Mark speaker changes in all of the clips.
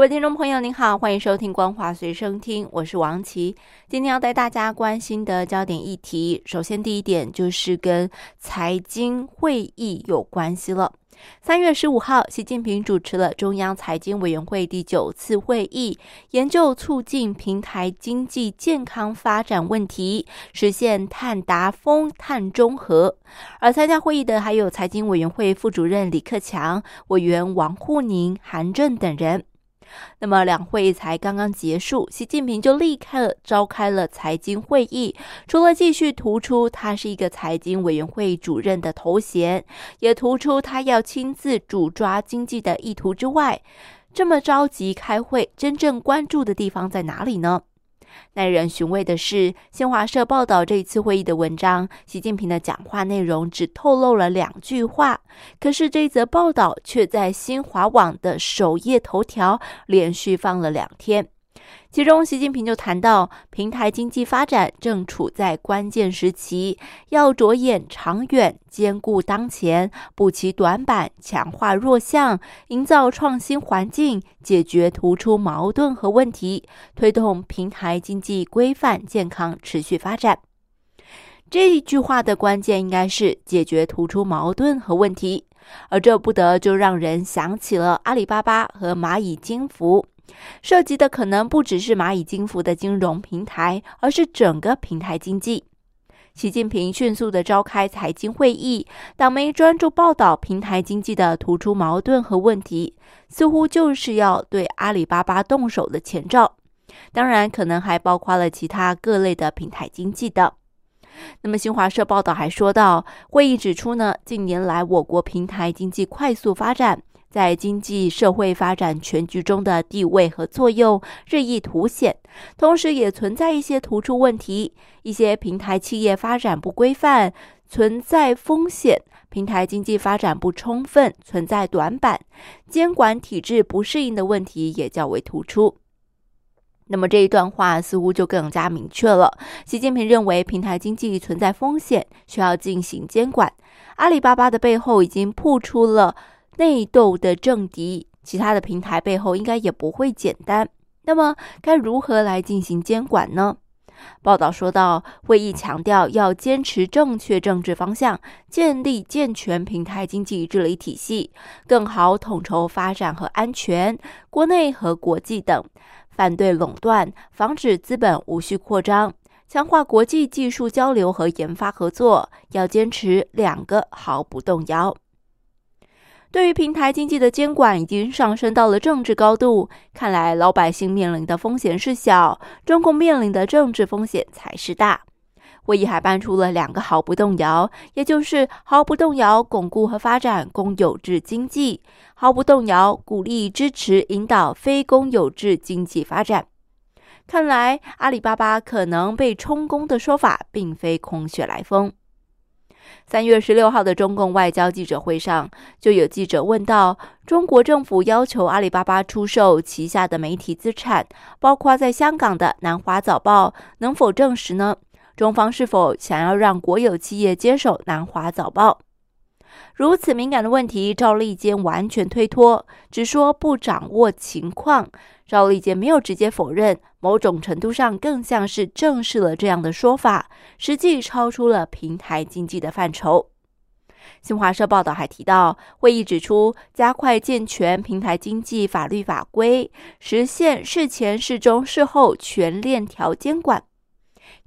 Speaker 1: 各位听众朋友，您好，欢迎收听《光华随身听》，我是王琦。今天要带大家关心的焦点议题，首先第一点就是跟财经会议有关系了。三月十五号，习近平主持了中央财经委员会第九次会议，研究促进平台经济健康发展问题，实现碳达峰、碳中和。而参加会议的还有财经委员会副主任李克强、委员王沪宁、韩正等人。那么两会才刚刚结束，习近平就立刻召开了财经会议。除了继续突出他是一个财经委员会主任的头衔，也突出他要亲自主抓经济的意图之外，这么着急开会，真正关注的地方在哪里呢？耐人寻味的是，新华社报道这一次会议的文章，习近平的讲话内容只透露了两句话，可是这一则报道却在新华网的首页头条连续放了两天。其中，习近平就谈到，平台经济发展正处在关键时期，要着眼长远，兼顾当前，补齐短板，强化弱项，营造创新环境，解决突出矛盾和问题，推动平台经济规范、健康、持续发展。这一句话的关键应该是解决突出矛盾和问题，而这不得就让人想起了阿里巴巴和蚂蚁金服。涉及的可能不只是蚂蚁金服的金融平台，而是整个平台经济。习近平迅速的召开财经会议，党媒专注报道平台经济的突出矛盾和问题，似乎就是要对阿里巴巴动手的前兆。当然，可能还包括了其他各类的平台经济的。那么，新华社报道还说到，会议指出呢，近年来我国平台经济快速发展。在经济社会发展全局中的地位和作用日益凸显，同时也存在一些突出问题，一些平台企业发展不规范，存在风险；平台经济发展不充分，存在短板；监管体制不适应的问题也较为突出。那么这一段话似乎就更加明确了，习近平认为平台经济存在风险，需要进行监管。阿里巴巴的背后已经铺出了。内斗的政敌，其他的平台背后应该也不会简单。那么，该如何来进行监管呢？报道说到，会议强调要坚持正确政治方向，建立健全平台经济治理体系，更好统筹发展和安全，国内和国际等，反对垄断，防止资本无序扩张，强化国际技术交流和研发合作。要坚持两个毫不动摇。对于平台经济的监管已经上升到了政治高度，看来老百姓面临的风险是小，中共面临的政治风险才是大。会议还搬出了两个毫不动摇，也就是毫不动摇巩固和发展公有制经济，毫不动摇鼓励支持引导非公有制经济发展。看来阿里巴巴可能被充公的说法并非空穴来风。三月十六号的中共外交记者会上，就有记者问到：中国政府要求阿里巴巴出售旗下的媒体资产，包括在香港的《南华早报》，能否证实呢？中方是否想要让国有企业接手《南华早报》？如此敏感的问题，赵立坚完全推脱，只说不掌握情况。赵立坚没有直接否认，某种程度上更像是正视了这样的说法，实际超出了平台经济的范畴。新华社报道还提到，会议指出，加快健全平台经济法律法规，实现事前、事中、事后全链条监管。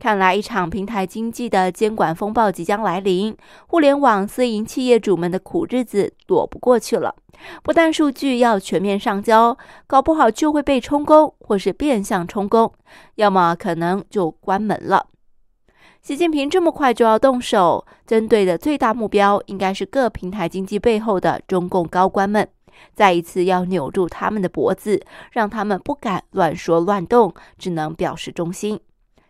Speaker 1: 看来，一场平台经济的监管风暴即将来临，互联网私营企业主们的苦日子躲不过去了。不但数据要全面上交，搞不好就会被充公，或是变相充公，要么可能就关门了。习近平这么快就要动手，针对的最大目标应该是各平台经济背后的中共高官们，再一次要扭住他们的脖子，让他们不敢乱说乱动，只能表示忠心。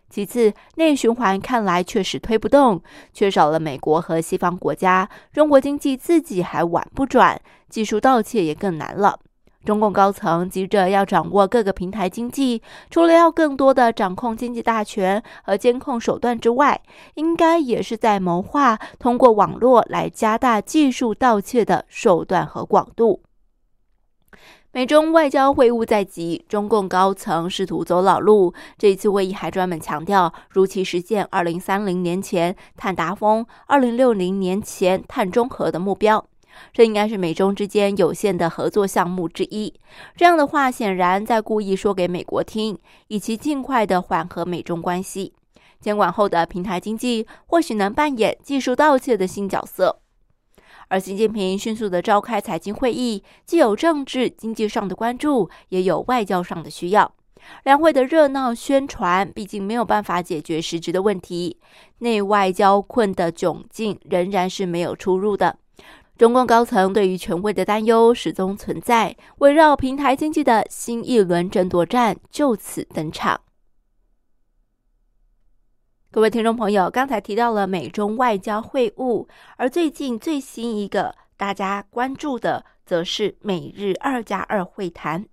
Speaker 1: 其次，内循环看来确实推不动，缺少了美国和西方国家，中国经济自己还玩不转，技术盗窃也更难了。中共高层急着要掌握各个平台经济，除了要更多的掌控经济大权和监控手段之外，应该也是在谋划通过网络来加大技术盗窃的手段和广度。美中外交会晤在即，中共高层试图走老路。这次会议还专门强调，如期实现二零三零年前碳达峰、二零六零年前碳中和的目标。这应该是美中之间有限的合作项目之一。这样的话，显然在故意说给美国听，以其尽快的缓和美中关系。监管后的平台经济或许能扮演技术盗窃的新角色。而习近平迅速的召开财经会议，既有政治经济上的关注，也有外交上的需要。两会的热闹宣传，毕竟没有办法解决实质的问题。内外交困的窘境仍然是没有出入的。中共高层对于权威的担忧始终存在，围绕平台经济的新一轮争夺战就此登场。各位听众朋友，刚才提到了美中外交会晤，而最近最新一个大家关注的，则是美日二加二会谈。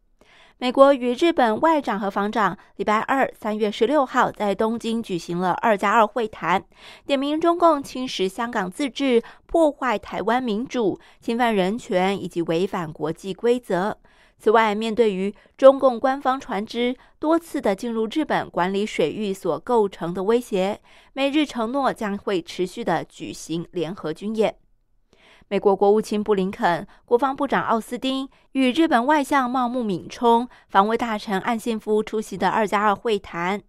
Speaker 1: 美国与日本外长和防长礼拜二三月十六号在东京举行了二加二会谈，点名中共侵蚀香港自治、破坏台湾民主、侵犯人权以及违反国际规则。此外，面对于中共官方船只多次的进入日本管理水域所构成的威胁，美日承诺将会持续的举行联合军演。美国国务卿布林肯、国防部长奥斯汀与日本外相茂木敏充、防卫大臣岸信夫出席的二加二会谈，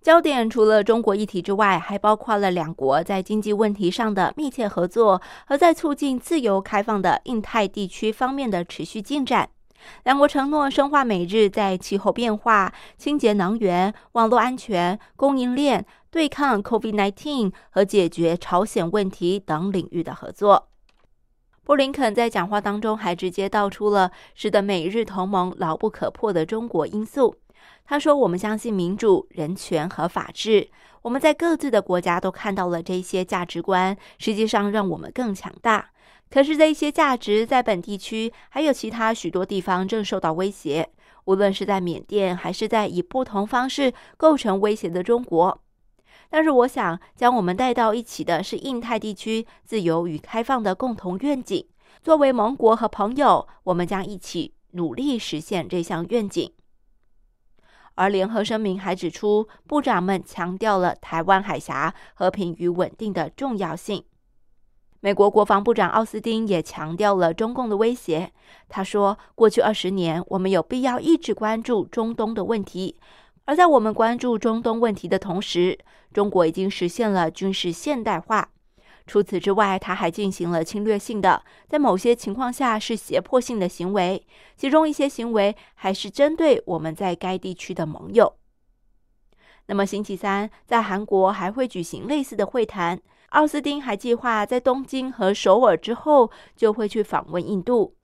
Speaker 1: 焦点除了中国议题之外，还包括了两国在经济问题上的密切合作和在促进自由开放的印太地区方面的持续进展。两国承诺深化美日在气候变化、清洁能源、网络安全、供应链、对抗 COVID-19 和解决朝鲜问题等领域的合作。布林肯在讲话当中还直接道出了使得美日同盟牢不可破的中国因素。他说：“我们相信民主、人权和法治。我们在各自的国家都看到了这些价值观，实际上让我们更强大。可是这些价值在本地区还有其他许多地方正受到威胁，无论是在缅甸，还是在以不同方式构成威胁的中国。”但是，我想将我们带到一起的是印太地区自由与开放的共同愿景。作为盟国和朋友，我们将一起努力实现这项愿景。而联合声明还指出，部长们强调了台湾海峡和平与稳定的重要性。美国国防部长奥斯汀也强调了中共的威胁。他说：“过去二十年，我们有必要一直关注中东的问题。”而在我们关注中东问题的同时，中国已经实现了军事现代化。除此之外，他还进行了侵略性的，在某些情况下是胁迫性的行为，其中一些行为还是针对我们在该地区的盟友。那么，星期三在韩国还会举行类似的会谈。奥斯汀还计划在东京和首尔之后就会去访问印度。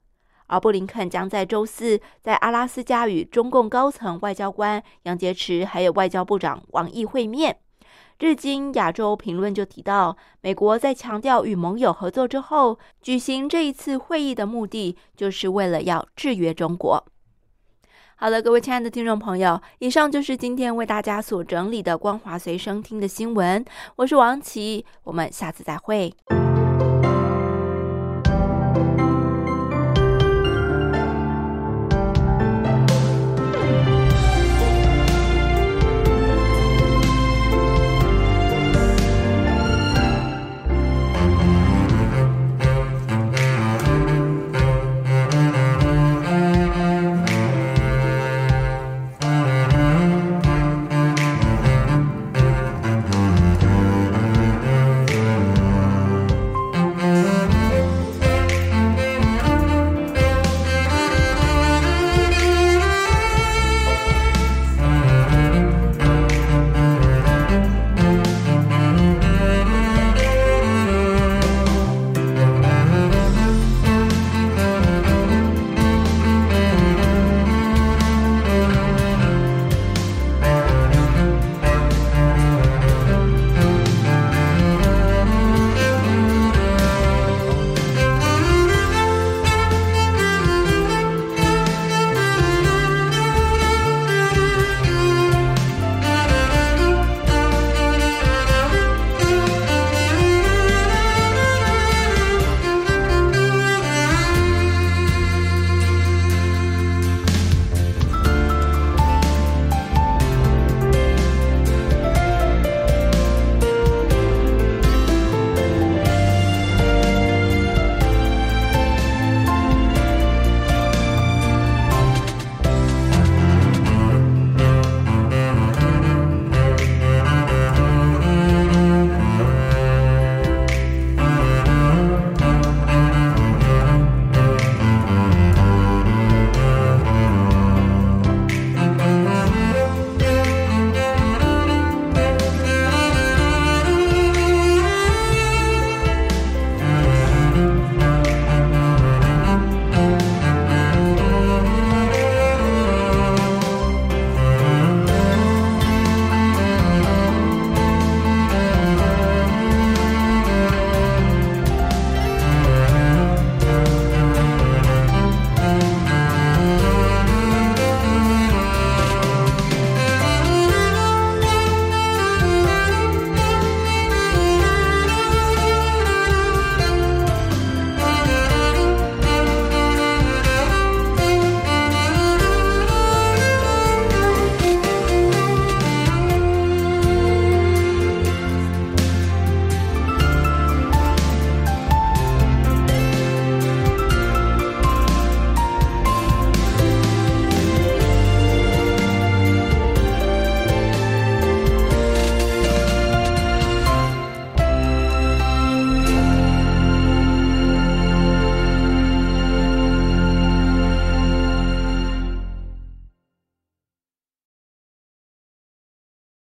Speaker 1: 而布林肯将在周四在阿拉斯加与中共高层外交官杨洁篪还有外交部长王毅会面。日经亚洲评论就提到，美国在强调与盟友合作之后，举行这一次会议的目的就是为了要制约中国。好了，各位亲爱的听众朋友，以上就是今天为大家所整理的光华随身听的新闻。我是王琦，我们下次再会。